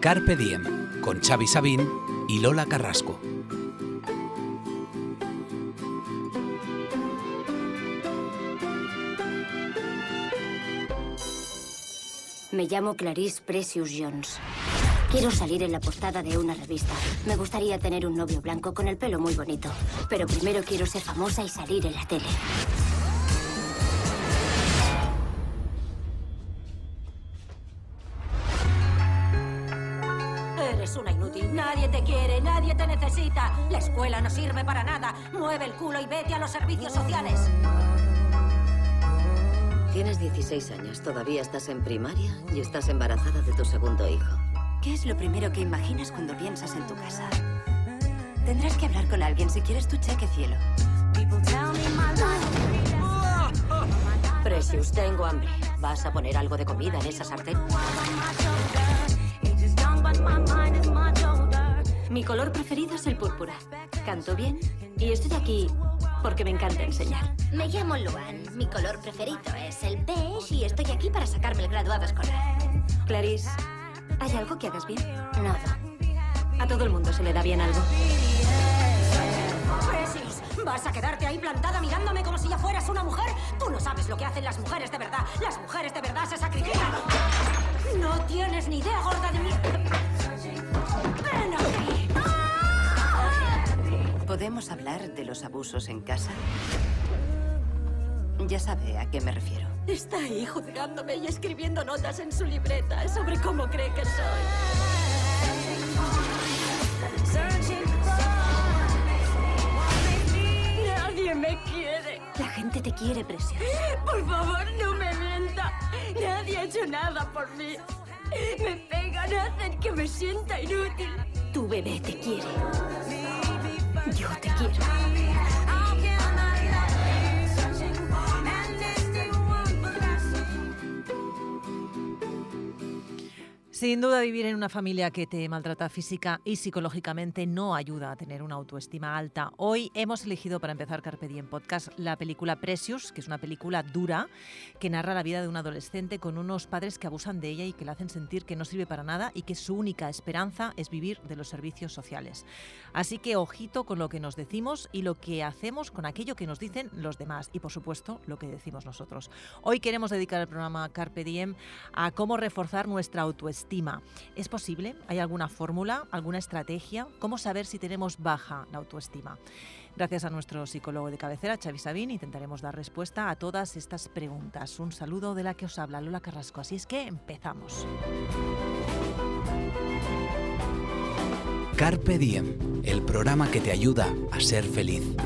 Carpe Diem con Xavi Sabín y Lola Carrasco. Me llamo Clarice Precious Jones. Quiero salir en la portada de una revista. Me gustaría tener un novio blanco con el pelo muy bonito. Pero primero quiero ser famosa y salir en la tele. La escuela no sirve para nada. Mueve el culo y vete a los servicios sociales. Tienes 16 años, todavía estás en primaria y estás embarazada de tu segundo hijo. ¿Qué es lo primero que imaginas cuando piensas en tu casa? Tendrás que hablar con alguien si quieres tu cheque cielo. Precious, tengo hambre. ¿Vas a poner algo de comida en esa sartén? Mi color preferido es el púrpura. Canto bien y estoy aquí porque me encanta enseñar. Me llamo Luan. Mi color preferido es el beige y estoy aquí para sacarme el graduado escolar. Clarice, ¿hay algo que hagas bien? Nada. A todo el mundo se le da bien algo. Precious, ¿vas a quedarte ahí plantada mirándome como si ya fueras una mujer? Tú no sabes lo que hacen las mujeres de verdad. Las mujeres de verdad se sacrifican. No tienes ni idea, gorda de mí. Ven aquí. ¿Podemos hablar de los abusos en casa? Ya sabe a qué me refiero. Está ahí juzgándome y escribiendo notas en su libreta sobre cómo cree que soy. Nadie me quiere. La gente te quiere, Precious. Por favor, no me mienta. Nadie ha hecho nada por mí. Me pegan, hacen que me sienta inútil. Tu bebé te quiere. Yo te Sin duda, vivir en una familia que te maltrata física y psicológicamente no ayuda a tener una autoestima alta. Hoy hemos elegido para empezar Carpe Diem Podcast la película Precious, que es una película dura que narra la vida de un adolescente con unos padres que abusan de ella y que la hacen sentir que no sirve para nada y que su única esperanza es vivir de los servicios sociales. Así que ojito con lo que nos decimos y lo que hacemos con aquello que nos dicen los demás y, por supuesto, lo que decimos nosotros. Hoy queremos dedicar el programa Carpe Diem a cómo reforzar nuestra autoestima ¿Es posible? ¿Hay alguna fórmula, alguna estrategia? ¿Cómo saber si tenemos baja la autoestima? Gracias a nuestro psicólogo de cabecera, Xavi Sabín, intentaremos dar respuesta a todas estas preguntas. Un saludo de la que os habla Lola Carrasco. Así es que empezamos. Carpe Diem, el programa que te ayuda a ser feliz.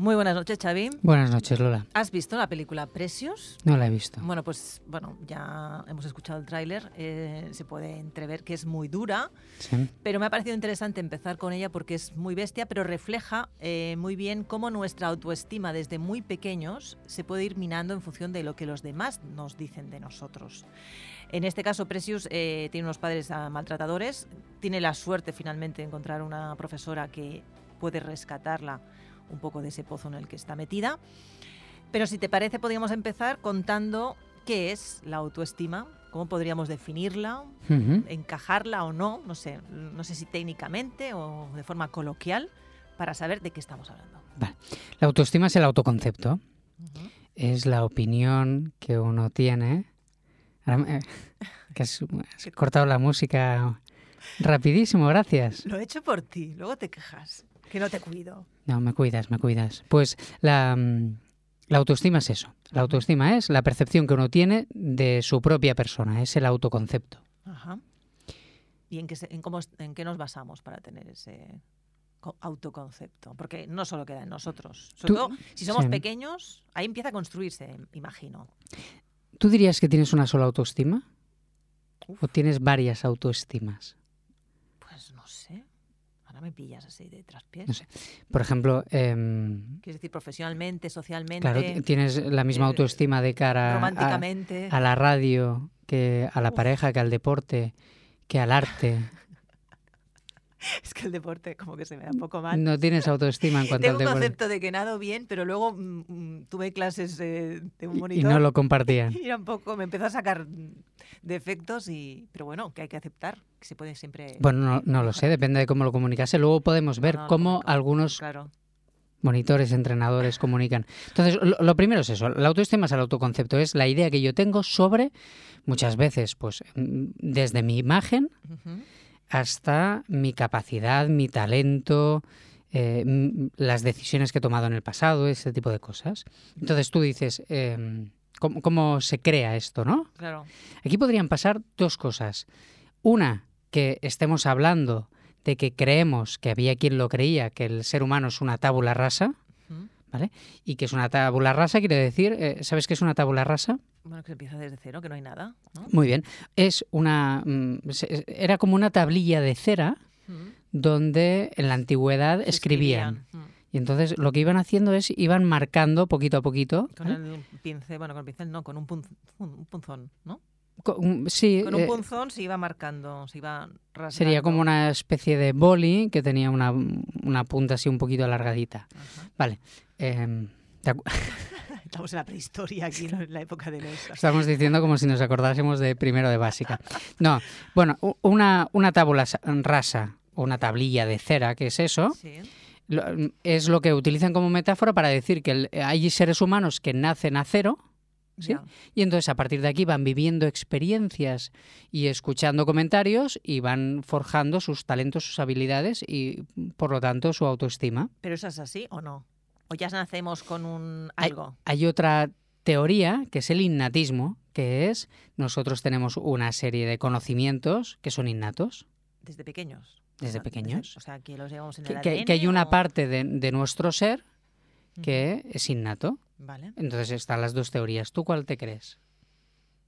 Muy buenas noches, Xavi. Buenas noches, Lola. ¿Has visto la película Precious? No la he visto. Bueno, pues bueno, ya hemos escuchado el tráiler, eh, se puede entrever que es muy dura, Sí. pero me ha parecido interesante empezar con ella porque es muy bestia, pero refleja eh, muy bien cómo nuestra autoestima desde muy pequeños se puede ir minando en función de lo que los demás nos dicen de nosotros. En este caso, Precious eh, tiene unos padres ah, maltratadores, tiene la suerte finalmente de encontrar una profesora que puede rescatarla un poco de ese pozo en el que está metida. Pero si te parece, podríamos empezar contando qué es la autoestima, cómo podríamos definirla, encajarla o no, no sé, no sé si técnicamente o de forma coloquial, para saber de qué estamos hablando. Vale. La autoestima es el autoconcepto. Es la opinión que uno tiene. Ahora me- que has, has cortado la música rapidísimo, gracias. Lo he hecho por ti, luego te quejas, que no te cuido. No, me cuidas, me cuidas. Pues la, mm, la autoestima es eso. La autoestima es la percepción que uno tiene de su propia persona, es el autoconcepto. Ajá. ¿Y en qué, en, cómo, en qué nos basamos para tener ese co- autoconcepto? Porque no solo queda en nosotros. Sobre Tú- todo, si somos sí. pequeños, ahí empieza a construirse, imagino. ¿Tú dirías que tienes una sola autoestima? Uf. ¿O tienes varias autoestimas? Ahora me pillas así de traspiés. No sé. Por ejemplo, em, Quieres decir profesionalmente, socialmente, claro, tienes la misma eh, autoestima de cara a- románticamente. a, la radio, que a la Uf. pareja, que al deporte, que al arte. Es que el deporte como que se me da un poco mal. No tienes autoestima en cuanto Tengo al un deporte. concepto de que nado bien, pero luego mm, mm, tuve clases eh, de un monitor. Y no lo compartían. y un poco, me empezó a sacar defectos y... Pero bueno, que hay que aceptar, que se puede siempre... Bueno, no, no lo sé, depende de cómo lo comunicase. Luego podemos ver no cómo algunos Claro. monitores, entrenadores comunican. Entonces, lo, lo primero es eso, la autoestima es el autoconcepto, es la idea que yo tengo sobre, muchas veces, pues mm, desde mi imagen. Hasta mi capacidad, mi talento, eh, las decisiones que he tomado en el pasado, ese tipo de cosas. Entonces tú dices, em, ¿cómo, cómo se crea esto, no? Claro. Aquí podrían pasar dos cosas. Una, que estemos hablando de que creemos, que había quien lo creía, que el ser humano es una tábula rasa. ¿Vale? Y que es una tábula rasa, quiere decir, eh, ¿sabes qué es una tábula rasa? Bueno, que se empieza desde cero, que no hay nada, ¿no? Muy bien. Es una. mm, Era como una tablilla de cera Ujú. donde en la antigüedad Se escribían. Ujú. Y entonces lo que iban haciendo es iban marcando poquito a poquito. Con ¿vale? el pincel, bueno, con el pincel no, con un, punz- un- un punzón, ¿no? Con- sí, Con un eh, punzón se iba marcando, se iba rasgando. sería como una especie de boli que tenía una, una punta así un poquito alargadita. Ajá. Vale. em, Estamos en la prehistoria aquí, ¿no? en la época de los... Estamos diciendo como si nos acordásemos de primero de básica. No, bueno, una, una tábula sa- rasa o una tablilla de cera, que es eso, Sí. lo- es lo que utilizan como metáfora para decir que el- hay seres humanos que nacen a cero, Y entonces a partir de aquí van viviendo experiencias y escuchando comentarios y van forjando sus talentos, sus habilidades y por lo tanto su autoestima. ¿Pero eso es así o no? ¿O ya nacemos con un algo? Hay otra teoría que es el innatismo, que es nosotros tenemos una serie de conocimientos que son innatos. Desde pequeños. Desde O sea, pequeños. O sea, que los llevamos en Que, el que- ADN que hay una o- parte de, de nuestro ser. Que es innato. Vale. Entonces están las dos teorías. ¿Tú cuál te crees?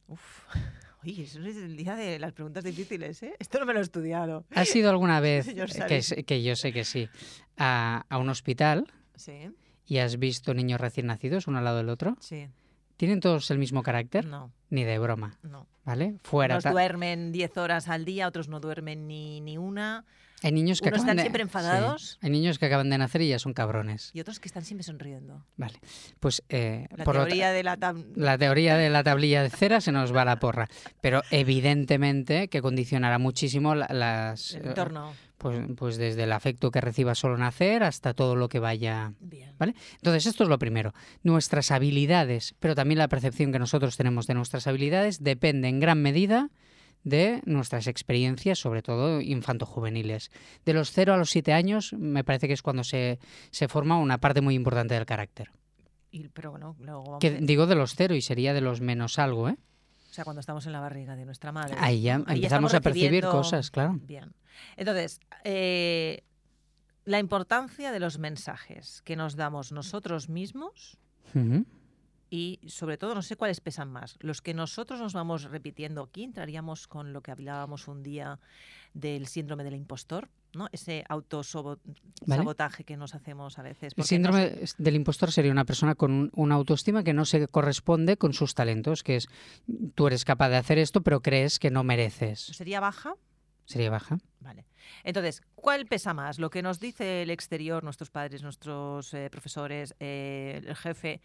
Uf. Oye, eso es el día de las preguntas difíciles, ¿eh? Esto no me lo he estudiado. ¿Has ido alguna vez, eh, que, yo sé que sí, a, a un hospital Sí, y has visto niños recién nacidos uno al lado del otro? sí. ¿Tienen todos el mismo carácter? No, Ni de broma, no. ¿vale? Fuera. Unos duermen 10 horas al día, otros no duermen ni, ni una. Hay niños que unos acaban están de- siempre sí. enfadados. Hay niños que acaban de nacer y ya son cabrones. Y otros que están siempre sonriendo. Vale. Pues eh, La por teoría de la... tab- la teoría de la tablilla de cera se nos va a la porra. Pero evidentemente que condicionará muchísimo la- las. el eh, entorno. Pues, pues desde el afecto que reciba solo nacer hasta todo lo que vaya. Bien. ¿Vale? Entonces, esto es lo primero. Nuestras habilidades, pero también la percepción que nosotros tenemos de nuestras habilidades, depende en gran medida de nuestras experiencias, sobre todo infanto-juveniles. De los 0 a los 7 años, me parece que es cuando se, se forma una parte muy importante del carácter. Y, pero bueno, luego Que digo de los 0 y sería de los menos algo, ¿eh? O sea, cuando estamos en la barriga de nuestra madre. Ahí ya Ahí empezamos a percibir cosas, claro. Bien. Entonces, eh, la importancia de los mensajes que nos damos nosotros mismos. Y sobre todo no sé cuáles pesan más. Los que nosotros nos vamos repitiendo aquí, entraríamos con lo que hablábamos un día del síndrome del impostor, ¿no? Ese autosabotaje que nos hacemos a veces. El síndrome del impostor sería una persona con un- una autoestima que no se corresponde con sus talentos, que es tú eres capaz de hacer esto, pero crees que no mereces. ¿Sería baja? Sería baja. Vale. Entonces, ¿cuál pesa más? ¿Lo que nos dice el exterior, nuestros padres, nuestros eh, profesores, eh, el jefe,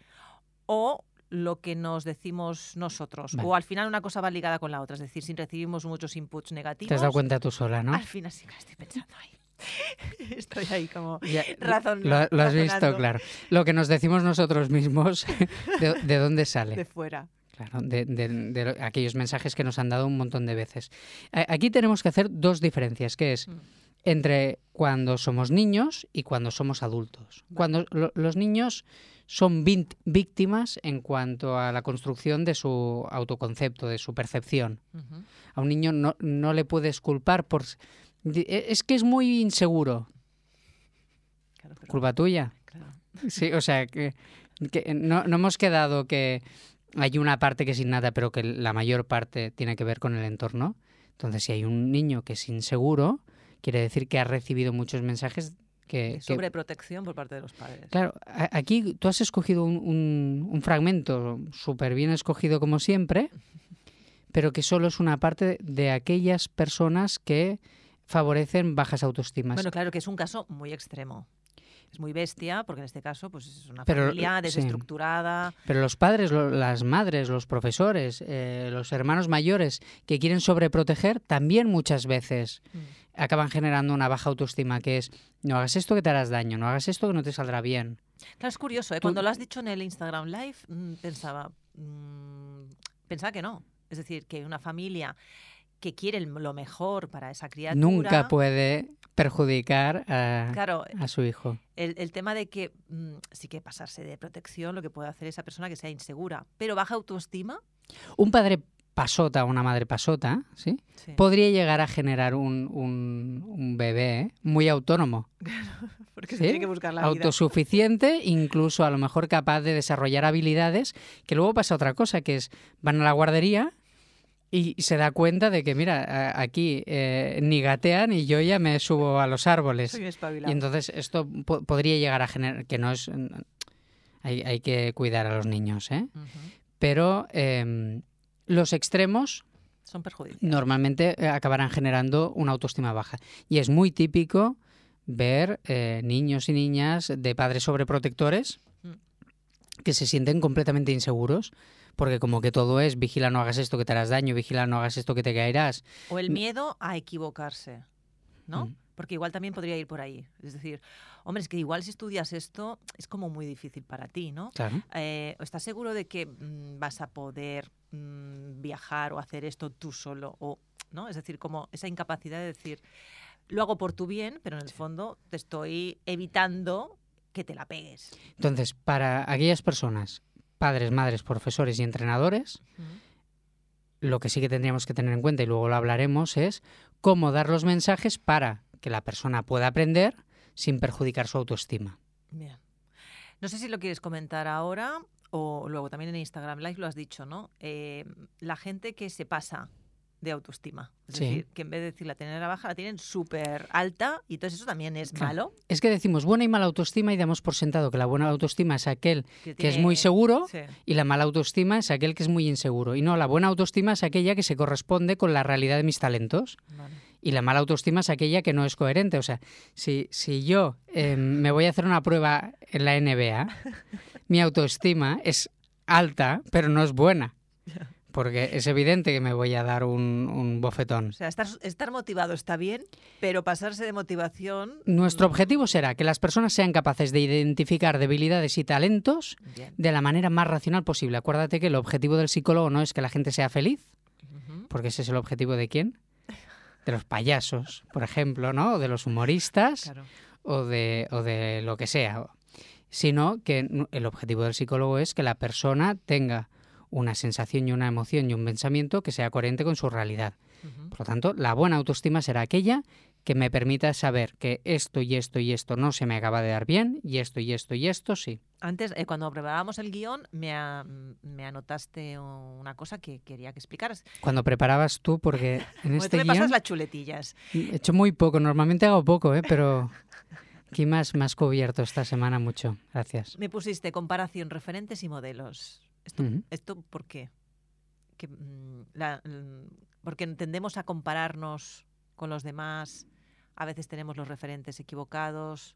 o lo que nos decimos nosotros? Vale. O al final una cosa va ligada con la otra. Es decir, si recibimos muchos inputs negativos. Te has dado cuenta tú sola, ¿no? Al final sí que estoy pensando ahí. Estoy ahí como Ya, razón. lo, lo has visto, claro. Lo que nos decimos nosotros mismos, ¿de, de dónde sale? De fuera. Claro, de, de- de lo- aquellos mensajes que nos han dado un montón de veces. Aquí tenemos que hacer dos diferencias, que es Mm. entre cuando somos niños y cuando somos adultos. Cuando lo- los niños son víctimas en cuanto a la construcción de su autoconcepto, de su percepción. A un niño no, no le puedes culpar por... e- Es que es muy inseguro. Claro, pero- Culpa tuya. claro. Sí, o sea, que, que no, no hemos quedado que hay una parte que es innata, pero que la mayor parte tiene que ver con el entorno. Entonces, si hay un niño que es inseguro, quiere decir que ha recibido muchos mensajes que... Sobreprotección por parte de los padres. Claro, aquí tú has escogido un, un- un fragmento súper bien escogido como siempre, pero que solo es una parte de aquellas personas que favorecen bajas autoestimas. Bueno, claro que es un caso muy extremo. Es muy bestia, porque en este caso pues es una Pero, familia sí. desestructurada. Pero los padres, lo- las madres, los profesores, eh, los hermanos mayores que quieren sobreproteger, también muchas veces Mm. Acaban generando una baja autoestima, que es, no hagas esto que te harás daño, no hagas esto que no te saldrá bien. Claro, es curioso, ¿eh? Cuando lo has dicho en el Instagram Live, mm, pensaba, mm, pensaba que no. Es decir, que una familia que quiere lo mejor para esa criatura... Nunca puede perjudicar a, Claro, a su hijo. el, el tema de que mm, sí que pasarse de protección, lo que puede hacer esa persona que sea insegura, pero baja autoestima, Un padre pasota una madre pasota, ¿sí? sí. Podría llegar a generar un, un- un bebé ¿eh? muy autónomo. porque ¿sí? se tiene que buscar la vida. autosuficiente, incluso a lo mejor capaz de desarrollar habilidades, que luego pasa otra cosa, que es van a la guardería y se da cuenta de que, mira, aquí eh, ni gatean y yo ya me subo a los árboles. Soy Y entonces esto po- podría llegar a generar, que no es... Hay, hay que cuidar a los niños, ¿eh? Pero em, los extremos Son perjudiciales. normalmente eh, acabarán generando una autoestima baja. Y es muy típico ver eh, niños y niñas de padres sobreprotectores Mm. que se sienten completamente inseguros. Porque como que todo es, vigila no hagas esto que te harás daño, vigila no hagas esto que te caerás. O el miedo a equivocarse, ¿no? Mm. Porque igual también podría ir por ahí. Es decir, hombre, es que igual si estudias esto es como muy difícil para ti, ¿no? Claro. Eh, ¿Estás seguro de que mm, vas a poder mm, viajar o hacer esto tú solo? O, ¿no? Es decir, como esa incapacidad de decir, lo hago por tu bien, pero en el fondo te estoy evitando que te la pegues. Entonces, para aquellas personas, padres, madres, profesores y entrenadores, lo que sí que tendríamos que tener en cuenta, y luego lo hablaremos, es cómo dar los mensajes para que la persona pueda aprender sin perjudicar su autoestima. Bien. No sé si lo quieres comentar ahora o luego también en Instagram Live lo has dicho, ¿no? Eh, la gente que se pasa de autoestima. Es Sí. decir, que en vez de decir la tener baja, la tienen súper alta y entonces eso también es Claro. malo. Es que decimos buena y mala autoestima y damos por sentado que la buena autoestima es aquel que es muy seguro Sí. y la mala autoestima es aquel que es muy inseguro. Y no, la buena autoestima es aquella que se corresponde con la realidad de mis talentos Vale. Y la mala autoestima es aquella que no es coherente. O sea, si, si yo eh, me voy a hacer una prueba en la NBA, mi autoestima es alta, pero no es buena. Porque es evidente que me voy a dar un, un bofetón. O sea, estar, estar motivado está bien, pero pasarse de motivación... Nuestro objetivo será que las personas sean capaces de identificar debilidades y talentos Bien. de la manera más racional posible. Acuérdate que el objetivo del psicólogo no es que la gente sea feliz, porque ese es el objetivo de quién? De los payasos, por ejemplo, ¿no? O de los humoristas Claro. o, de, o de lo que sea. Sino que el objetivo del psicólogo es que la persona tenga una sensación y una emoción y un pensamiento que sea coherente con su realidad. Por lo tanto, la buena autoestima será aquella que me permita saber que esto y esto y esto no se me acaba de dar bien y esto y esto y esto sí. Antes, eh, cuando preparábamos el guion, me, a- me anotaste una cosa que quería que explicaras. Cuando preparabas tú, porque en este me pasas guion las chuletillas. he hecho muy poco, normalmente hago poco, ¿eh? pero aquí más, más cubierto esta semana mucho. Gracias. Me pusiste comparación, referentes y modelos. ¿Esto, esto por qué? Que, mm, la- mm, porque tendemos a compararnos con los demás. A veces tenemos los referentes equivocados.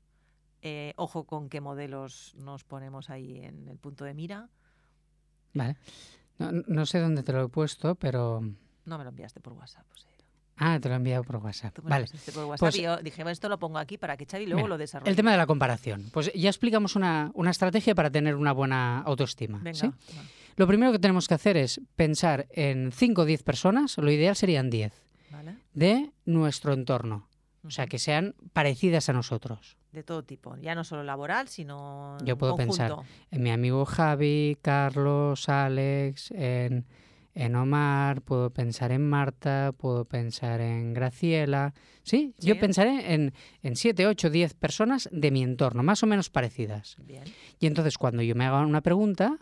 Eh, ojo con qué modelos nos ponemos ahí en el punto de mira. Vale. No, no sé dónde te lo he puesto, pero... No me lo enviaste por WhatsApp. Ah, te lo he enviado por WhatsApp. tú me Vale. por WhatsApp Pues- y yo dije, bueno, esto lo pongo aquí para que Xavi luego Mira, lo desarrolle. El tema de la comparación. Pues ya explicamos una, una estrategia para tener una buena autoestima. Venga. Lo primero que tenemos que hacer es pensar en 5 o 10 personas, lo ideal serían 10, ¿Vale? de nuestro entorno. O sea, que sean parecidas a nosotros. De todo tipo. Ya no solo laboral, sino Yo puedo pensar. En mi amigo Javi, Carlos, Alex, en, en Omar, puedo pensar en Marta, puedo pensar en Graciela. Sí, yo Sí. pensaré en, en 7, 8, 10 personas de mi entorno, más o menos parecidas. Bien. Y entonces cuando yo me haga una pregunta,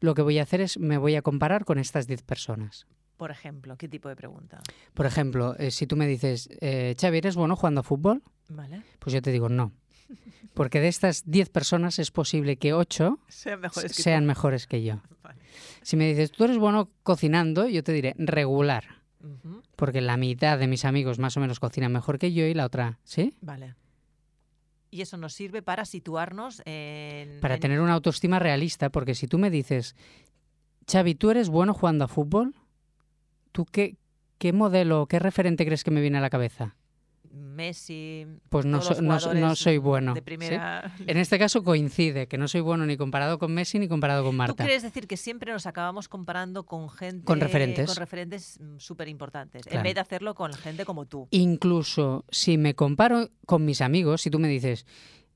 lo que voy a hacer es me voy a comparar con estas 10 personas. Por ejemplo, ¿qué tipo de pregunta? Por ejemplo, eh, si tú me dices, eh, Xavi, ¿eres bueno jugando a fútbol? ¿Vale? Pues yo te digo no. Porque de estas 10 personas es posible que 8 Sean mejores que sean tú. mejores que yo. Vale. Si me dices, tú eres bueno cocinando, yo te diré regular. Porque la mitad de mis amigos más o menos cocinan mejor que yo y la otra, ¿sí? Vale. Y eso nos sirve para situarnos en... Para en- tener una autoestima realista, porque si tú me dices, Xavi, ¿tú eres bueno jugando a fútbol? ¿Tú qué, qué modelo, qué referente crees que me viene a la cabeza? Messi... Pues no, so- soy bueno. De ¿sí? primera... En este caso coincide, que no soy bueno ni comparado con Messi ni comparado con ¿Tú Marta. quieres decir que siempre nos acabamos comparando con gente... Con referentes. Con referentes súper importantes, en vez de hacerlo con gente como tú. Incluso si me comparo con mis amigos, si tú me dices,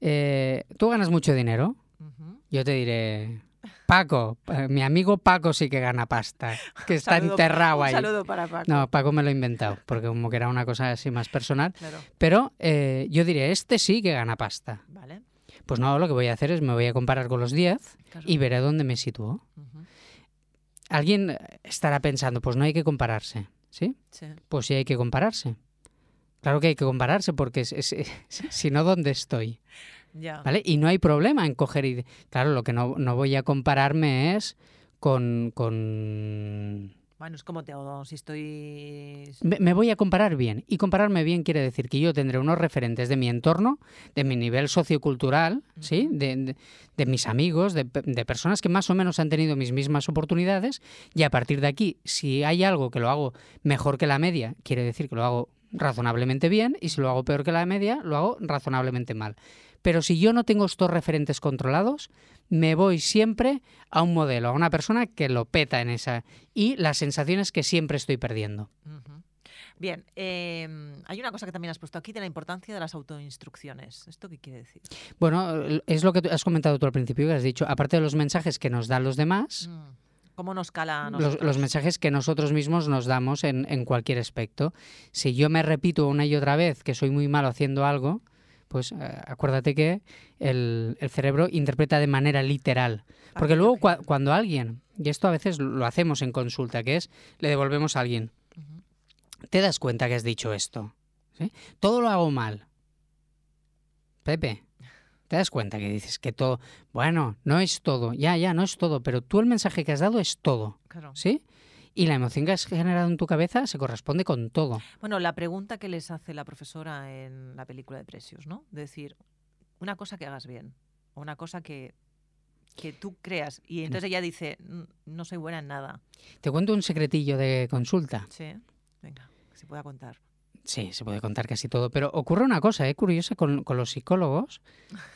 eh, ¿tú ganas mucho dinero? Yo te diré, Paco, eh, mi amigo Paco sí que gana pasta, que está Saludo- enterrado un ahí. saludo para Paco. No, Paco me lo he inventado, porque como que era una cosa así más personal. Claro, Pero eh, yo diré, este sí que gana pasta. vale. Pues no, lo que voy a hacer es me voy a comparar con los 10 Claro. y veré dónde me sitúo. Alguien estará pensando, pues no hay que compararse, ¿sí? Sí. Pues sí hay que compararse. Claro que hay que compararse porque si no, ¿dónde estoy? Ya. ¿Vale? Y no hay problema en coger y... Claro, lo que no, no voy a compararme es con... con... Bueno, es como te hago si estoy... Me me voy a comparar bien. Y compararme bien quiere decir que yo tendré unos referentes de mi entorno, de mi nivel sociocultural, ¿sí? De, de- de mis amigos, de, de personas que más o menos han tenido mis mismas oportunidades. Y a partir de aquí, si hay algo que lo hago mejor que la media, quiere decir que lo hago razonablemente bien. Y si lo hago peor que la media, lo hago razonablemente mal. Pero si yo no tengo estos referentes controlados, me voy siempre a un modelo, a una persona que lo peta en esa. Y la sensación es que siempre estoy perdiendo. Bien, eh, hay una cosa que también has puesto aquí de la importancia de las autoinstrucciones. ¿Esto qué quiere decir? Bueno, es lo que has comentado tú al principio, que has dicho, aparte de los mensajes que nos dan los demás, Mm. ¿Cómo nos cala a los, nosotros? los mensajes que nosotros mismos nos damos en, en cualquier aspecto. Si yo me repito una y otra vez que soy muy malo haciendo algo, pues eh, acuérdate que el, el cerebro interpreta de manera literal. Porque luego cua- cuando alguien, y esto a veces lo hacemos en consulta, que es, le devolvemos a alguien, te das cuenta que has dicho esto. ¿sí? Todo lo hago mal. Pepe, te das cuenta que dices que todo, bueno, no es todo, ya, ya, no es todo, pero tú el mensaje que has dado es todo, Claro. ¿sí? Y la emoción que has generado en tu cabeza se corresponde con todo. Bueno, la pregunta que les hace la profesora en la película de Precios, ¿no? De decir, una cosa que hagas bien, o una cosa que, que tú creas. Y entonces ella dice, "Mm, no soy buena en nada. Te cuento un secretillo de consulta. Sí, venga, que se pueda contar. Sí, se puede contar casi todo, pero ocurre una cosa, ¿eh? curiosa con, con los psicólogos,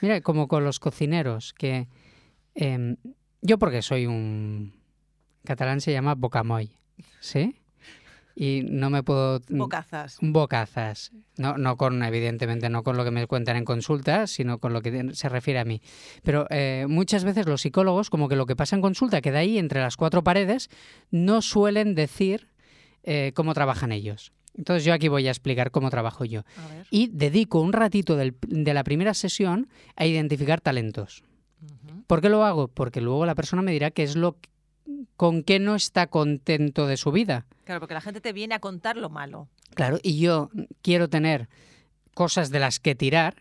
mira, como con los cocineros, que em, yo porque soy un catalán se llama bocamoy, ¿sí? Y no me puedo Bocazas. bocazas, no, no con evidentemente no con lo que me cuentan en consulta, sino con lo que se refiere a mí. Pero eh, muchas veces los psicólogos, como que lo que pasa en consulta queda ahí entre las cuatro paredes, no suelen decir eh, cómo trabajan ellos. Entonces yo aquí voy a explicar cómo trabajo yo. Y dedico un ratito del- de la primera sesión a identificar talentos. ¿Por qué lo hago? Porque luego la persona me dirá qué es lo con qué no está contento de su vida. Claro, porque la gente te viene a contar lo malo. Claro, y yo quiero tener cosas de las que tirar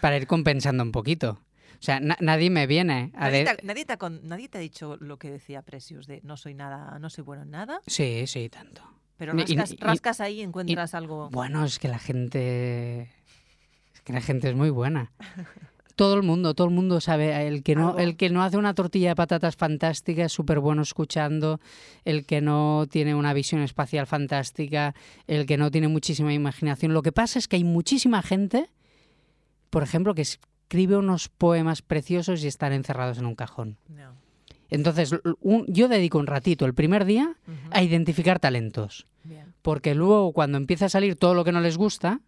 para ir compensando un poquito. O sea, na- nadie me viene a Nadie, de- te, nadie te ha con- nadie te ha dicho lo que decía Precious de no soy nada, no soy bueno en nada, Sí, sí, tanto. pero y- rascas, y- rascas ahí y encuentras algo. Bueno, es que la gente es que la gente es muy buena. Todo el mundo, todo el mundo sabe, el que no, Algo. el que no hace una tortilla de patatas fantástica es súper bueno escuchando, el que no tiene una visión espacial fantástica, el que no tiene muchísima imaginación. Lo que pasa es que hay muchísima gente, por ejemplo, que escribe unos poemas preciosos y están encerrados en un cajón. No. Entonces, un- yo dedico un ratito el primer día a identificar talentos, Bien. porque luego cuando empieza a salir todo lo que no les gusta.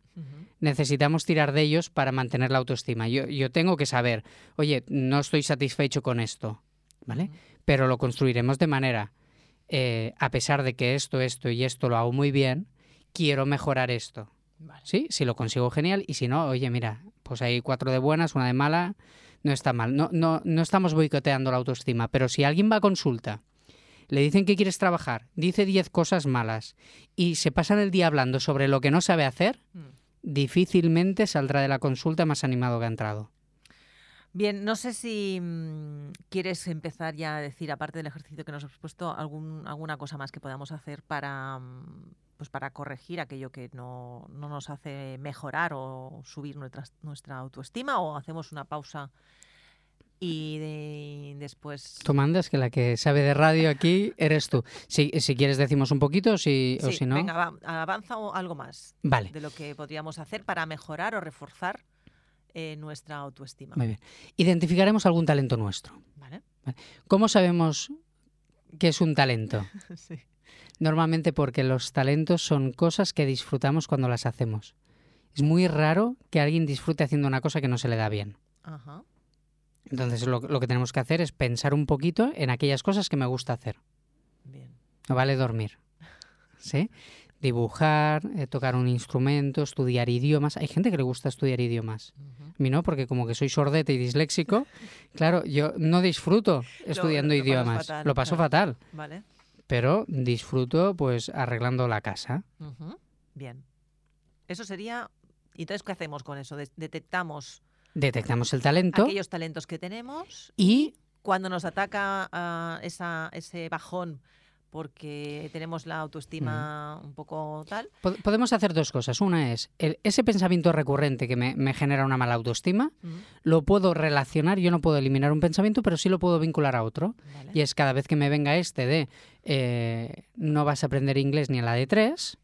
Necesitamos tirar de ellos para mantener la autoestima. Yo, yo tengo que saber, oye, no estoy satisfecho con esto, ¿vale? Pero lo construiremos de manera, eh, a pesar de que esto, esto y esto lo hago muy bien, quiero mejorar esto. Vale. ¿Sí? Si lo consigo, genial. Y si no, oye, mira, pues hay cuatro de buenas, una de mala, no está mal. No, no, no estamos boicoteando la autoestima, pero si alguien va a consulta, le dicen que quieres trabajar, dice diez cosas malas y se pasan el día hablando sobre lo que no sabe hacer, Mm. Difícilmente saldrá de la consulta más animado que ha entrado. Bien, no sé si mm, quieres empezar ya a decir, aparte del ejercicio que nos has puesto, algún, alguna cosa más que podamos hacer para, mm, pues para corregir aquello que no, no nos hace mejorar o subir nuestra, nuestra autoestima o hacemos una pausa y de- después... Tú mandas que la que sabe de radio aquí eres tú. Si, si quieres decimos un poquito si, o si no. venga, va, avanza algo más Vale, de lo que podríamos hacer para mejorar o reforzar eh, nuestra autoestima. muy bien. Identificaremos algún talento nuestro. ¿Vale? ¿Cómo sabemos que es un talento? sí. Normalmente porque los talentos son cosas que disfrutamos cuando las hacemos. Es muy raro que alguien disfrute haciendo una cosa que no se le da bien. Ajá. Entonces lo, lo que tenemos que hacer es pensar un poquito en aquellas cosas que me gusta hacer. Bien. No vale dormir. ¿Sí? Dibujar, eh, tocar un instrumento, estudiar idiomas. Hay gente que le gusta estudiar idiomas. A mí no, porque como que soy sordete y disléxico, claro, yo no disfruto estudiando lo idiomas. fatal, lo paso claro. fatal, Vale. pero disfruto pues arreglando la casa. Bien. Eso sería... ¿Y entonces qué hacemos con eso? Detectamos Detectamos el talento aquellos talentos que tenemos y cuando nos ataca ah, esa, ese bajón porque tenemos la autoestima un poco tal. po- podemos hacer dos cosas. Una es el- ese pensamiento recurrente que me, me genera una mala autoestima, lo puedo relacionar, yo no puedo eliminar un pensamiento, pero sí lo puedo vincular a otro. Vale. Y es cada vez que me venga este de eh, no vas a aprender inglés ni a la de tres,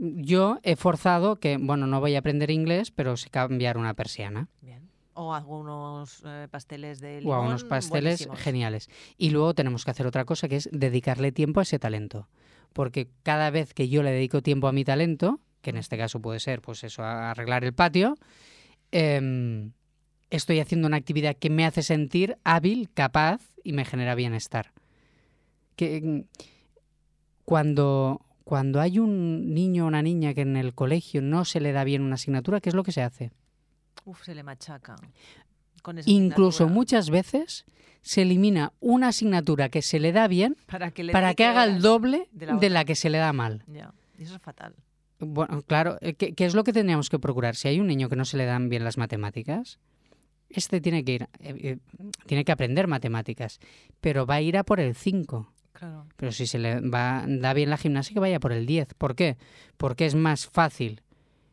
yo he forzado que, bueno, no voy a aprender inglés, pero sí cambiar una persiana. Bien. O algunos eh, pasteles de o limón. a unos pasteles buenísimos. geniales. Y luego tenemos que hacer otra cosa que es dedicarle tiempo a ese talento. Porque cada vez que yo le dedico tiempo a mi talento, que en este caso puede ser, pues eso, arreglar el patio, em, estoy haciendo una actividad que me hace sentir hábil, capaz y me genera bienestar. Que mm, cuando, cuando hay un niño o una niña que en el colegio no se le da bien una asignatura, ¿qué es lo que se hace? Uf, se le machaca. con esa Incluso asignatura. muchas veces se elimina una asignatura que se le da bien para que, para haga el doble de de la que se le da mal. Ya, y eso es fatal. Bueno, claro, eh, ¿qué, qué es lo que tendríamos que procurar? Si hay un niño que no se le dan bien las matemáticas, este tiene que ir, eh, eh, tiene que aprender matemáticas, pero va a ir a por el 5. Claro. Pero si se le va, da bien la gimnasia, que vaya por el 10. ¿Por qué? Porque es más fácil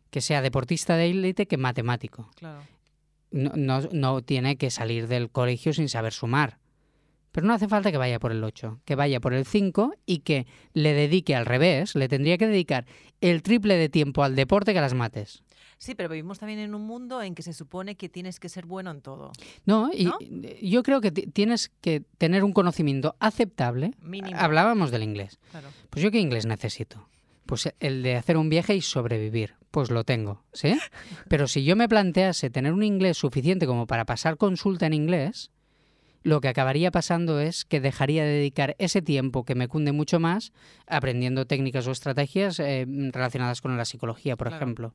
que sea deportista de élite que matemático. Claro. No, no, no tiene que salir del colegio sin saber sumar. Pero no hace falta que vaya por el 8, que vaya por el 5 y que le dedique al revés, le tendría que dedicar el triple de tiempo al deporte que a las mates. Sí, pero vivimos también en un mundo en que se supone que tienes que ser bueno en todo. No, y yo creo que ti- tienes que tener un conocimiento aceptable. Mínimo. Hablábamos del inglés. Claro. Pues yo qué inglés necesito? Pues el de hacer un viaje y sobrevivir. Pues lo tengo, ¿sí? Pero si yo me plantease tener un inglés suficiente como para pasar consulta en inglés, lo que acabaría pasando es que dejaría de dedicar ese tiempo que me cunde mucho más aprendiendo técnicas o estrategias eh, relacionadas con la psicología, por Claro. ejemplo.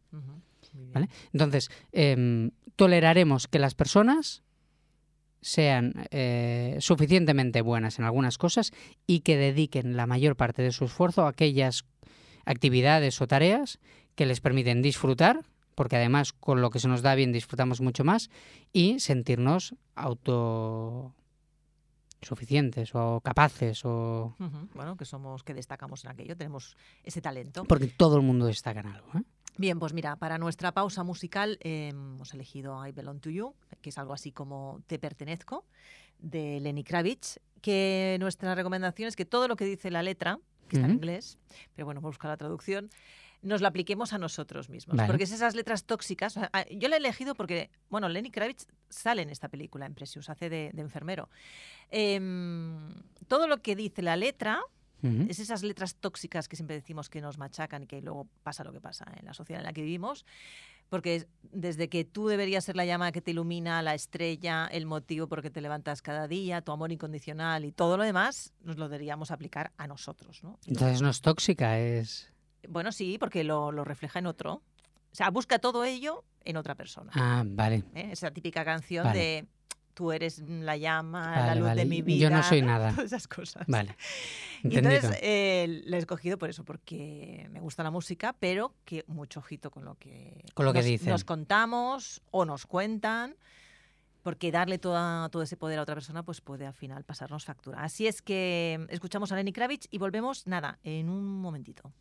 ¿Vale? Entonces, em, toleraremos que las personas sean eh, suficientemente buenas en algunas cosas y que dediquen la mayor parte de su esfuerzo a aquellas actividades o tareas que les permiten disfrutar, porque además con lo que se nos da bien disfrutamos mucho más, y sentirnos auto suficientes o capaces o Bueno, que somos, que destacamos en aquello, tenemos ese talento. porque todo el mundo destaca en algo. ¿eh? Bien, pues mira, para nuestra pausa musical eh, hemos elegido I Belong to You, que es algo así como Te pertenezco, de Lenny Kravitz, que nuestra recomendación es que todo lo que dice la letra, que está en inglés, pero bueno, buscar la traducción, nos lo apliquemos a nosotros mismos. Vale. Porque es esas letras tóxicas. o sea, ah, Yo la he elegido porque, bueno, Lenny Kravitz sale en esta película, en Precious, hace de, de enfermero. Em, todo lo que dice la letra Es esas letras tóxicas que siempre decimos que nos machacan y que luego pasa lo que pasa en la sociedad en la que vivimos. Porque es- desde que tú deberías ser la llama que te ilumina, la estrella, el motivo por el que te levantas cada día, tu amor incondicional y todo lo demás, nos lo deberíamos aplicar a nosotros. ¿no? Entonces no es tóxica, es... Bueno, sí, porque lo, lo refleja en otro. O sea, busca todo ello en otra persona. Ah, vale. ¿eh? Esa típica canción Vale. de tú eres la llama, la luz vale. de mi vida. Yo no soy nada. Todas esas cosas. Vale. Entendido. entonces eh, la he escogido por eso, porque me gusta la música, pero que mucho ojito con lo que, Con lo que nos, dicen. nos contamos o nos cuentan, porque darle toda, todo ese poder a otra persona pues puede al final pasarnos factura. Así es que escuchamos a Lenny Kravitz y volvemos, nada, en un momentito.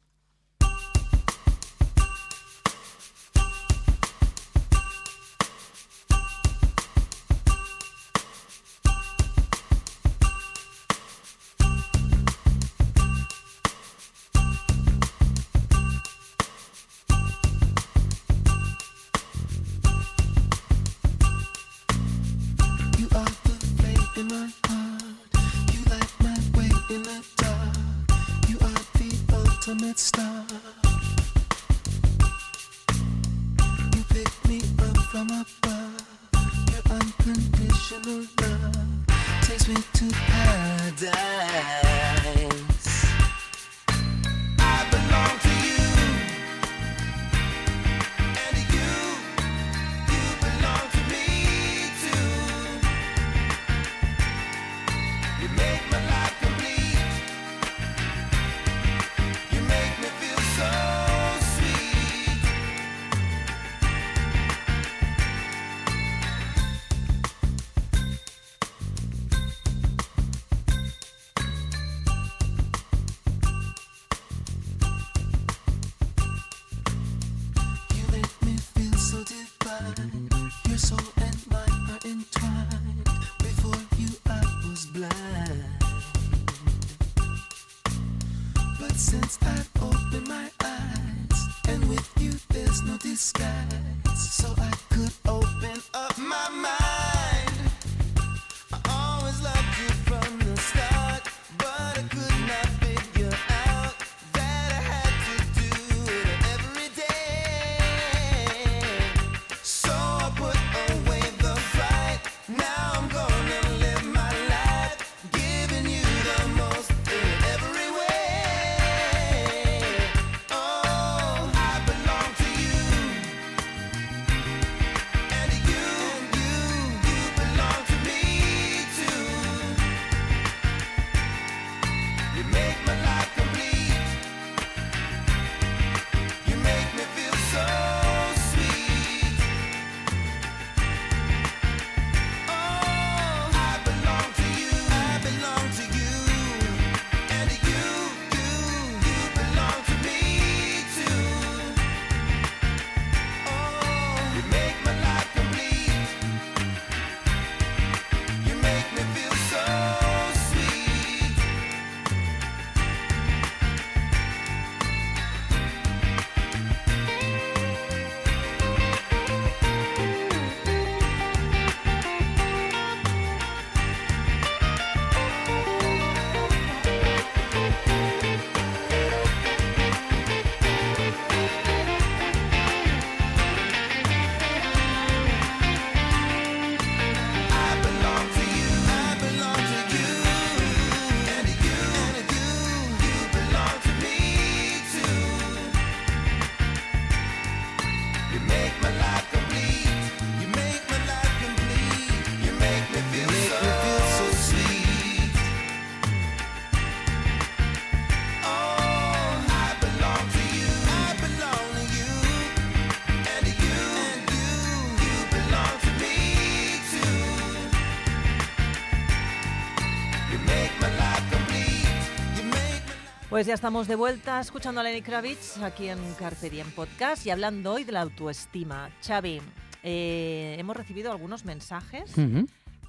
Pues ya estamos de vuelta escuchando a Lenny Kravitz aquí en Carpe Diem Podcast y hablando hoy de la autoestima. Xavi, eh, hemos recibido algunos mensajes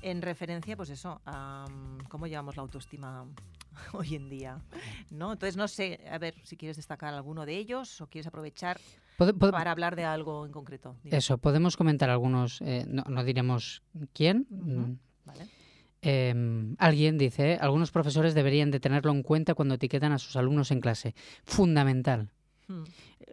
en referencia, pues eso, a mm, cómo llevamos la autoestima hoy en día, ¿no? Entonces no sé, a ver si quieres destacar alguno de ellos o quieres aprovechar para hablar de algo en concreto. Dime. Eso, podemos comentar algunos, eh, no, no diremos quién. mm, Vale. Em, alguien dice, algunos profesores deberían de tenerlo en cuenta cuando etiquetan a sus alumnos en clase. Fundamental. Hmm.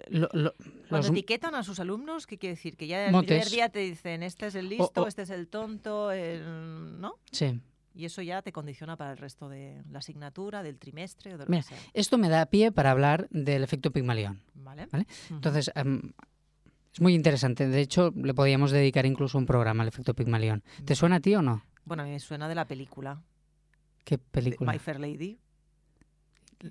Lo- lo- Cuando los- etiquetan a sus alumnos, ¿qué quiere decir? Que ya el primer Motes. día te dicen, este es el listo, o- este es el tonto, el- ¿no? sí. Y eso ya te condiciona para el resto de la asignatura, del trimestre o de lo Mira, que sea. esto me da pie para hablar del efecto Pigmalión. ¿Vale? ¿vale? Entonces, em, es muy interesante. De hecho, le podríamos dedicar incluso un programa al efecto Pigmalión. ¿Te suena a ti o no? Bueno, a mí me suena de la película. ¿Qué película? My Fair Lady.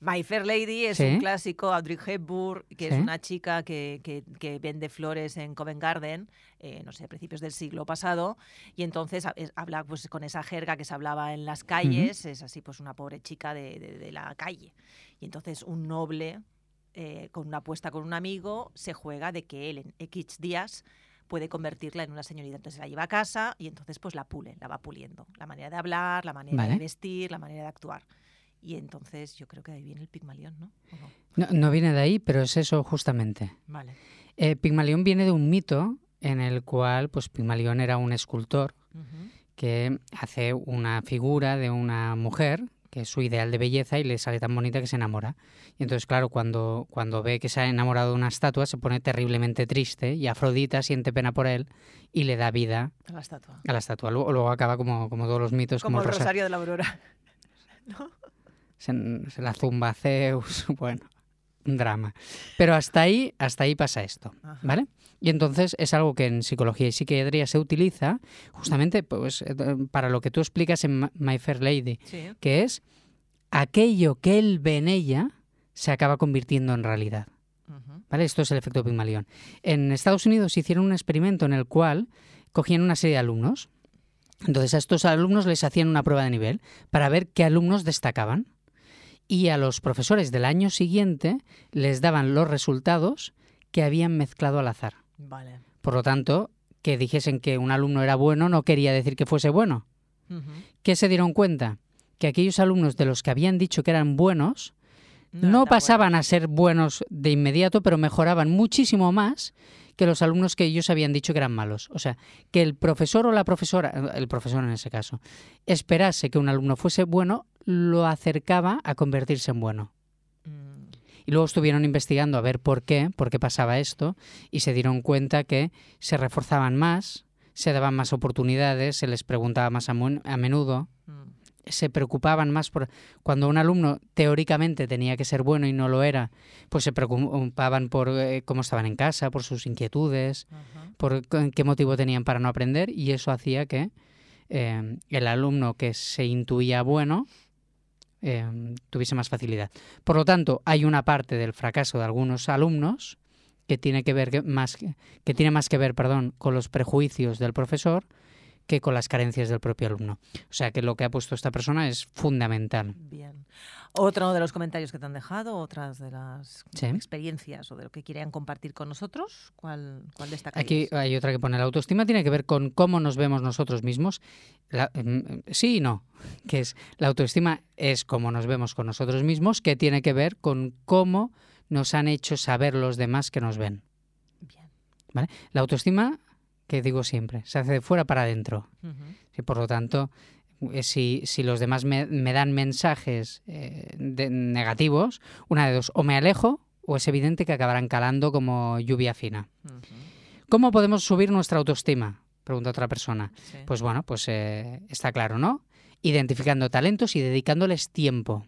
My Fair Lady es Sí. un clásico, Audrey Hepburn, que es una chica que, que- que vende flores en Covent Garden, eh, no sé, a principios del siglo pasado, y entonces ha- es- habla pues, con esa jerga que se hablaba en las calles, es así pues una pobre chica de, de- de la calle. Y entonces un noble, eh, con una apuesta con un amigo, se juega de que él en X días puede convertirla en una señorita. Entonces la lleva a casa y entonces pues la pule, la va puliendo. La manera de hablar, la manera Vale. de vestir, la manera de actuar. Y entonces yo creo que de ahí viene el Pigmalión, ¿no? ¿O no? No, no viene de ahí, pero es eso justamente. Vale. Eh, Pigmalión viene de un mito en el cual pues, Pigmalión era un escultor Ujú. que hace una figura de una mujer que es su ideal de belleza y le sale tan bonita que se enamora. Y entonces, claro, cuando, cuando ve que se ha enamorado de una estatua, se pone terriblemente triste y Afrodita siente pena por él y le da vida A la estatua. a la estatua. Luego, luego acaba como, como todos los mitos, Como como, el el rosa- Rosario de la Aurora. se, se la zumba a Zeus, bueno, drama. Pero hasta ahí, hasta ahí pasa esto. ¿vale? Y entonces es algo que en psicología y psiquiatría se utiliza justamente pues, eh, para lo que tú explicas en My Fair Lady, Sí. que es aquello que él ve en ella se acaba convirtiendo en realidad. ¿Vale? Esto es el efecto Pigmalión. En Estados Unidos hicieron un experimento en el cual cogían una serie de alumnos. Entonces a estos alumnos les hacían una prueba de nivel para ver qué alumnos destacaban. Y a los profesores del año siguiente les daban los resultados que habían mezclado al azar. Vale. Por lo tanto, que dijesen que un alumno era bueno no quería decir que fuese bueno. Ujú. ¿Qué se dieron cuenta? que aquellos alumnos de los que habían dicho que eran buenos, No pasaban a ser buenos de inmediato, pero mejoraban muchísimo más que los alumnos que ellos habían dicho que eran malos. O sea, que el profesor o la profesora, el profesor en ese caso, esperase que un alumno fuese bueno, lo acercaba a convertirse en bueno. Mm, Y luego estuvieron investigando a ver por qué, por qué pasaba esto, y se dieron cuenta que se reforzaban más, se daban más oportunidades, se les preguntaba más a, menudo, mm. se preocupaban más por cuando un alumno teóricamente tenía que ser bueno y no lo era, pues se preocupaban por eh, cómo estaban en casa, por sus inquietudes, por qué motivo tenían para no aprender y eso hacía que eh, el alumno que se intuía bueno eh, tuviese más facilidad. Por lo tanto, hay una parte del fracaso de algunos alumnos que tiene que ver más que, que tiene más que ver, perdón, con los prejuicios del profesor que con las carencias del propio alumno. O sea que lo que ha puesto esta persona es fundamental. Bien. Otro de los comentarios que te han dejado, otras de las Sí. experiencias o de lo que querían compartir con nosotros, ¿cuál, cuál destacarías? Aquí hay otra que pone la autoestima tiene que ver con cómo nos vemos nosotros mismos. La- mm, sí y no, que es la autoestima es cómo nos vemos con nosotros mismos, que tiene que ver con cómo nos han hecho saber los demás que nos ven. Bien. ¿vale? La autoestima, que digo siempre, se hace de fuera para adentro. Y por lo tanto, si, si los demás me, me dan mensajes eh, de- negativos, una de dos, o me alejo o es evidente que acabarán calando como lluvia fina. ¿Cómo podemos subir nuestra autoestima? Pregunta otra persona. Sí. Pues bueno, pues eh, está claro, ¿no? Identificando talentos y dedicándoles tiempo.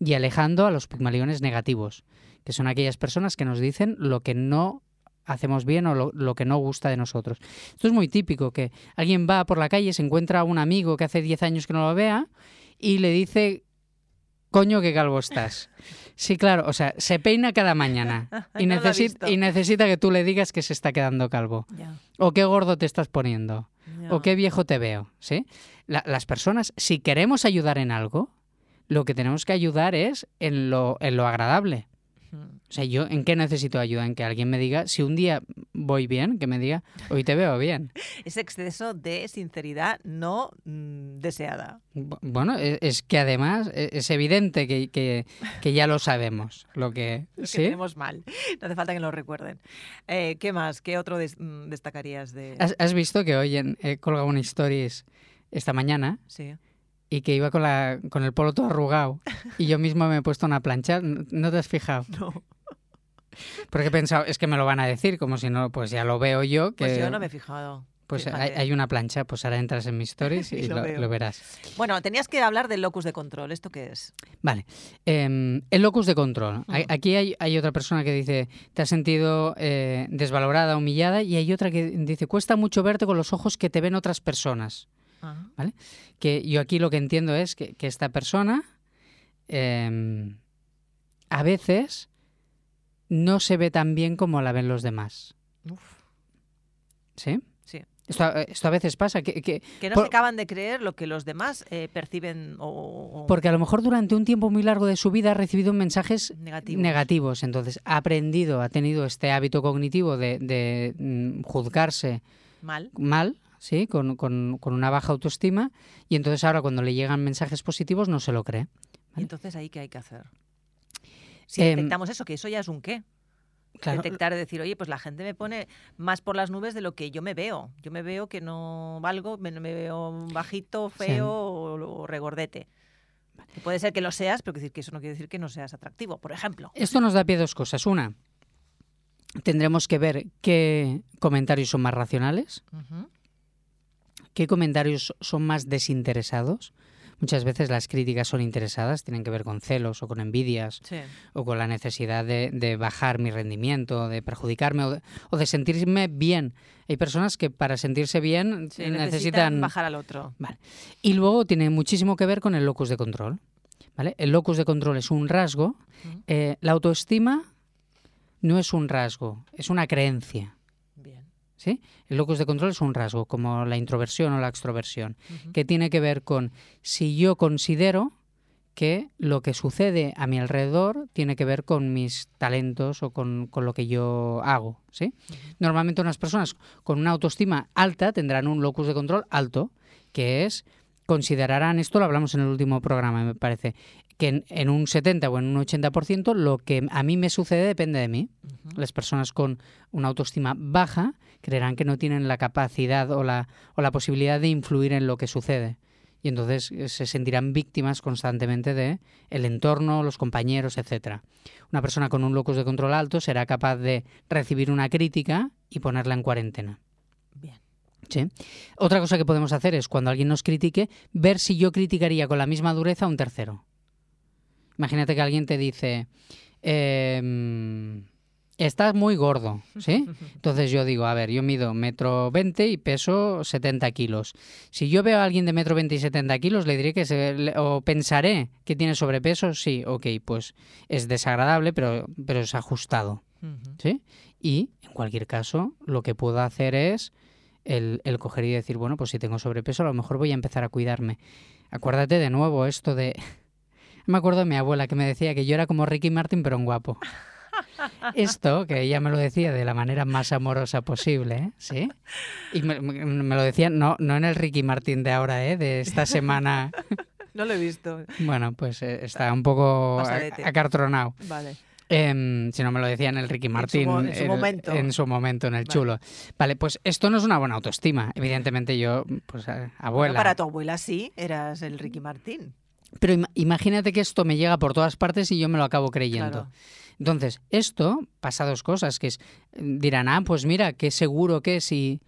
Y alejando a los pigmaliones negativos, que son aquellas personas que nos dicen lo que no hacemos bien o lo, lo que no gusta de nosotros. Esto es muy típico, que alguien va por la calle, se encuentra a un amigo que hace 10 años que no lo vea y le dice, coño, qué calvo estás. Sí, claro, o sea, se peina cada mañana y, No lo he necesi- visto. y necesita que tú le digas que se está quedando calvo. O qué gordo te estás poniendo. O qué viejo te veo. ¿sí? La- las personas, si queremos ayudar en algo, lo que tenemos que ayudar es en lo, en lo agradable. O sea, yo en qué necesito ayuda? En que alguien me diga, si un día voy bien, que me diga, hoy te veo bien. Ese exceso de sinceridad no mm, deseada. Bu- Bueno, e- es, que además e- es evidente que, que- que ya lo sabemos. Lo que, Lo que ¿sí? tenemos mal. No hace falta que nos recuerden. Eh, ¿Qué más? ¿Qué otro des- mm, destacarías de...? ¿Has, has visto que hoy en- he colgado una stories esta mañana Sí. Y que iba con, la, con el polo todo arrugado y yo mismo me he puesto una plancha? ¿No te has fijado? No, Porque he pensado, es que me lo van a decir, como si no, pues ya lo veo yo. Que, pues yo no me he fijado. pues hay, hay una plancha, pues ahora entras en mis stories y Y lo verás. Bueno, tenías que hablar del locus de control. ¿Esto qué es? Vale. Em, el locus de control. Ujú. Aquí hay, hay otra persona que dice, te has sentido eh, desvalorada, humillada, y hay otra que dice, cuesta mucho verte con los ojos que te ven otras personas. Ajá. Que yo aquí lo que entiendo es que, que esta persona em, a veces no se ve tan bien como la ven los demás. Uf. ¿Sí? Sí. Esto, a- esto a veces pasa, que, que- Que no Por- se acaban de creer lo que los demás eh, perciben o, o- porque a lo mejor durante un tiempo muy largo de su vida ha recibido mensajes negativos. negativos. Entonces ha aprendido, ha tenido este hábito cognitivo de, de, mm, juzgarse Mal. mal, ¿sí? Con, con- con una baja autoestima, y entonces ahora cuando le llegan mensajes positivos no se lo cree. Y entonces ahí qué hay que hacer. Si Em, detectamos eso, que eso ya es un qué. Claro, Detectar, decir, oye, pues la gente me pone más por las nubes de lo que yo me veo. Yo me veo que no valgo, me, me veo bajito, Sí. feo o, o regordete. Que puede ser que lo seas, pero que eso no quiere decir que no seas atractivo, por ejemplo. Esto nos da pie a dos cosas. Una, tendremos que ver qué comentarios son más racionales, Ujú. Qué comentarios son más desinteresados. Muchas veces las críticas son interesadas, tienen que ver con celos o con envidias Sí. o con la necesidad de, de bajar mi rendimiento, de perjudicarme o de, o de sentirme bien. Hay personas que para sentirse bien Sí, necesitan necesitan... bajar al otro. Y luego tiene muchísimo que ver con el locus de control. ¿vale? El locus de control es un rasgo. Eh, la autoestima no es un rasgo, es una creencia. ¿Sí? El locus de control es un rasgo, como la introversión o la extroversión, que tiene que ver con si yo considero que lo que sucede a mi alrededor tiene que ver con mis talentos o con, con lo que yo hago. ¿sí? Normalmente unas personas con una autoestima alta tendrán un locus de control alto, que es considerarán, esto lo hablamos en el último programa, me parece, que en, en un 70 o en un 80% lo que a mí me sucede depende de mí. Las personas con una autoestima baja creerán que no tienen la capacidad o la, o la posibilidad de influir en lo que sucede. Y entonces eh, se sentirán víctimas constantemente de el entorno, los compañeros, etcétera. Una persona con un locus de control alto será capaz de recibir una crítica y ponerla en cuarentena. Bien. ¿Sí? Otra cosa que podemos hacer es, cuando alguien nos critique, ver si yo criticaría con la misma dureza a un tercero. Imagínate que alguien te dice, em, estás muy gordo, ¿sí? Entonces yo digo, a ver, yo mido metro veinte y peso 70 kilos. Si yo veo a alguien de metro veinte y 70 kilos, le diré que se, le- o pensaré que tiene sobrepeso, sí, ok, pues es desagradable, pero, pero es ajustado. ¿sí? Y, en cualquier caso, lo que puedo hacer es el, el coger y decir, bueno, pues si tengo sobrepeso, a lo mejor voy a empezar a cuidarme. Acuérdate de nuevo esto de... Me acuerdo de mi abuela que me decía que yo era como Ricky Martin, pero en guapo. Esto, que ella me lo decía de la manera más amorosa posible, ¿eh? ¿sí? Y me, lo decía no, no en el Ricky Martin de ahora, ¿eh? de esta semana. No lo he visto. Bueno, pues eh, está un poco Pasadete. acartronado. Vale. Em, si no me lo decía en el Ricky mo- en su el- momento. En su momento, en el Vale. chulo. Vale, pues esto no es una buena autoestima. Evidentemente yo, pues Bueno, abuela. para tu abuela sí, eras el Ricky Martín. Pero ima- imagínate que esto me llega por todas partes y yo me lo acabo creyendo. Claro. Entonces, esto pasa dos cosas, que es, dirán, ah, pues mira, qué seguro que es y...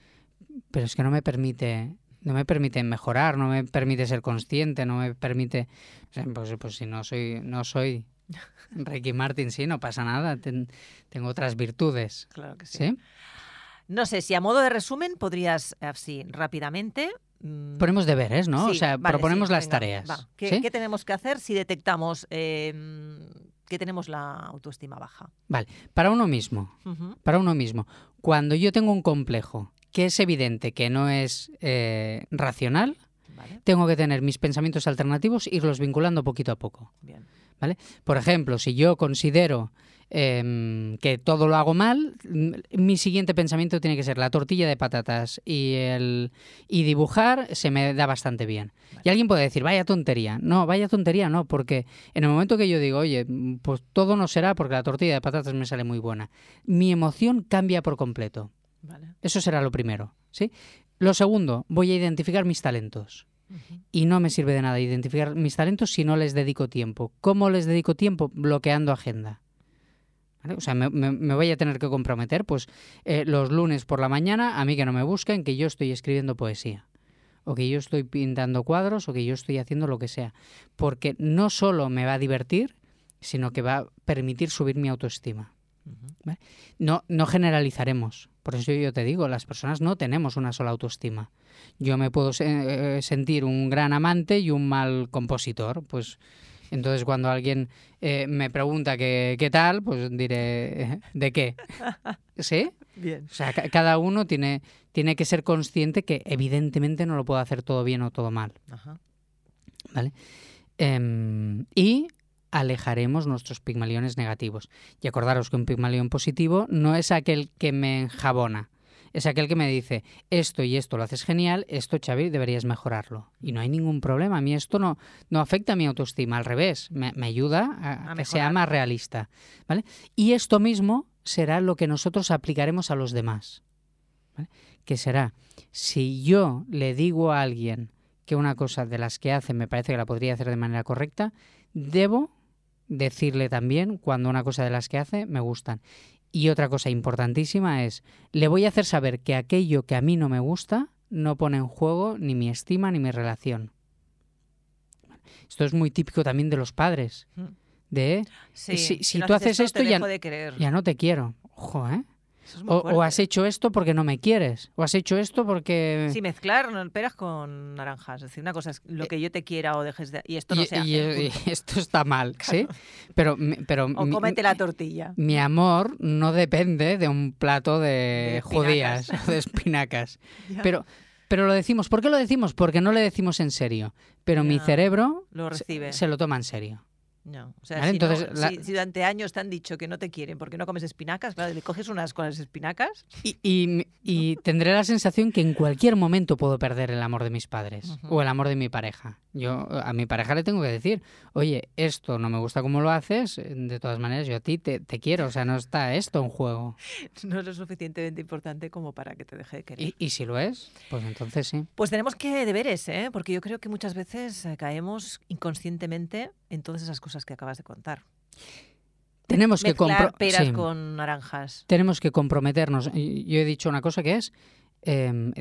Pero es que no me permite, no me permite mejorar, no me permite ser consciente, no me permite... pues, pues si no soy, no soy Ricky Martin, sí, no pasa nada, ten- tengo otras virtudes, Claro que sí. ¿sí? No sé, si a modo de resumen podrías, así, rápidamente... mm, Ponemos deberes, ¿no? o sí, sea, vale, proponemos sí, las venga, tareas. ¿Qué, ¿sí? qué tenemos que hacer si detectamos eh, que tenemos la autoestima baja? Vale, para uno mismo, para uno mismo. Cuando yo tengo un complejo que es evidente que no es eh, racional, Vale, tengo que tener mis pensamientos alternativos, irlos vinculando poquito a poco. bien. Por ejemplo, si yo considero em, que todo lo hago mal, m- mi siguiente pensamiento tiene que ser la tortilla de patatas y, el, y dibujar se me da bastante bien. Y alguien puede decir, vaya tontería. No, vaya tontería no, porque en el momento que yo digo, oye, mm, pues todo no será porque la tortilla de patatas me sale muy buena, mi emoción cambia por completo. Vale. Eso será lo primero. ¿sí? Lo segundo, voy a identificar mis talentos. Y no me sirve de nada identificar mis talentos si no les dedico tiempo. ¿Cómo les dedico tiempo? Bloqueando agenda. O sea, me voy a tener que comprometer, pues eh, los lunes por la mañana, a mí que no me busquen, que yo estoy escribiendo poesía. O que yo estoy pintando cuadros, o que yo estoy haciendo lo que sea. Porque no solo me va a divertir, sino que va a permitir subir mi autoestima. No, no generalizaremos. Por eso yo te digo, las personas no tenemos una sola autoestima. Yo me puedo se- eh, sentir un gran amante y un mal compositor. Pues entonces cuando alguien eh, me pregunta que- qué tal, pues diré, ¿de qué? ¿Sí? Bien. O sea, ca- cada uno tiene, tiene que ser consciente que evidentemente no lo puedo hacer todo bien o todo mal. Ajá. ¿vale? Em, y alejaremos nuestros pigmaliones negativos. Y acordaros que un pigmalión positivo no es aquel que me enjabona, es aquel que me dice, esto y esto lo haces genial, esto, Xavi, deberías mejorarlo. Y no hay ningún problema, a mí esto no, no afecta a mi autoestima, al revés, me, me ayuda a, A que sea más realista. ¿vale? Y esto mismo será lo que nosotros aplicaremos a los demás. ¿vale? Que será, si yo le digo a alguien que una cosa de las que hace me parece que la podría hacer de manera correcta, debo decirle también cuando una cosa de las que hace me gustan. Y otra cosa importantísima es, le voy a hacer saber que aquello que a mí no me gusta no pone en juego ni mi estima ni mi relación. Esto es muy típico también de los padres. Mm. De, Sí, si- si tú haces esto, ya- ya no te quiero. Ojo, ¿eh? Es O, has hecho esto porque no me quieres. O has hecho esto porque... Sí, mezclar no, peras con naranjas. Es decir, una cosa es lo que yo te quiera o dejes de... Y esto no y, se hace. y- esto está mal, ¿sí? Pero, pero O mi- cómete la tortilla. Mi amor no depende de un plato de, De judías o de espinacas. Pero, pero lo decimos. ¿Por qué lo decimos? Porque no le decimos en serio. Pero mi cerebro lo se- recibe. Se, lo toma en serio. No, o sea, Vale, si, no- entonces, la- si- si durante años te han dicho que no te quieren porque no comes espinacas, claro, le coges unas con las espinacas. Y, y- y tendré la sensación que en cualquier momento puedo perder el amor de mis padres o el amor de mi pareja. Yo a mi pareja le tengo que decir, oye, esto no me gusta como lo haces, de todas maneras yo a ti te, te quiero, o sea, no está esto en juego. No es lo suficientemente importante como para que te deje de querer. Y, y si lo es, pues entonces sí. Pues tenemos que deberes, ¿eh? porque yo creo que muchas veces eh, caemos inconscientemente en todas esas cosas que acabas de contar. Tenemos que, Mezclar compro- peras sí, con naranjas. tenemos que comprometernos. Yo he dicho una cosa que es, em,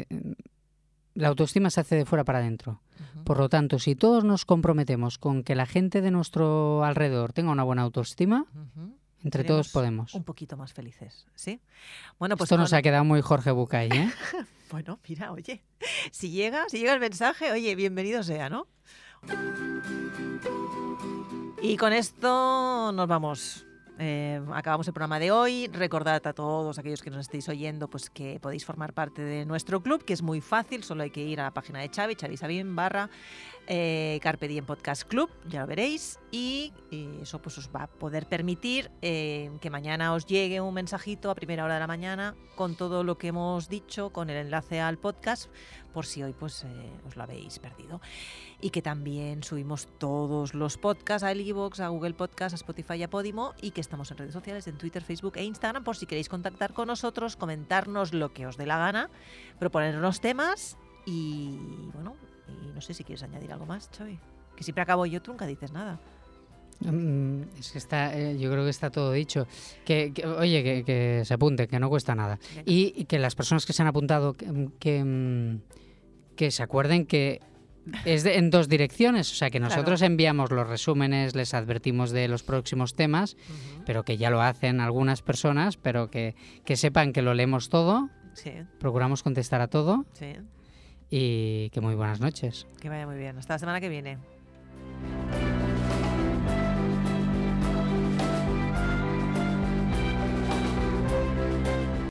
la autoestima se hace de fuera para adentro. Ujú. Por lo tanto, si todos nos comprometemos con que la gente de nuestro alrededor tenga una buena autoestima, Ujú. entre Seremos todos podemos. Un poquito más felices, ¿sí? Bueno, pues Esto nos ha quedado muy Jorge Bucay, ¿eh? Bueno, mira, oye, si llega, si llega el mensaje, oye, bienvenido sea, ¿no? Y con esto nos vamos. Eh, acabamos el programa de hoy. Recordad a todos aquellos que nos estéis oyendo pues que podéis formar parte de nuestro club, que es muy fácil, solo hay que ir a la página de Xavi, Xavi Sabin, barra eh, Carpe Diem Podcast Club, ya lo veréis, y, eso pues os va a poder permitir eh, que mañana os llegue un mensajito a primera hora de la mañana con todo lo que hemos dicho, con el enlace al podcast, por si hoy pues eh, os lo habéis perdido. Y que también subimos todos los podcasts a iVoox, a Google Podcast, a Spotify y a Podimo, y que estamos en redes sociales, en Twitter, Facebook e Instagram, por si queréis contactar con nosotros, comentarnos lo que os dé la gana, proponernos temas y bueno, y no sé si quieres añadir algo más, Xavi. Que siempre acabo yo, tú nunca dices nada. Mm, Es que está, eh, yo creo que está todo dicho. Que, que- oye, que, que se apunte, que no cuesta nada. Y, y que las personas que se han apuntado, que, que, mm, que se acuerden que es de- en dos direcciones. O sea, que Claro. nosotros enviamos los resúmenes, les advertimos de los próximos temas, pero que ya lo hacen algunas personas, pero que, que sepan que lo leemos todo, Sí, procuramos contestar a todo sí. y que muy buenas noches. Que vaya muy bien. Hasta la semana que viene.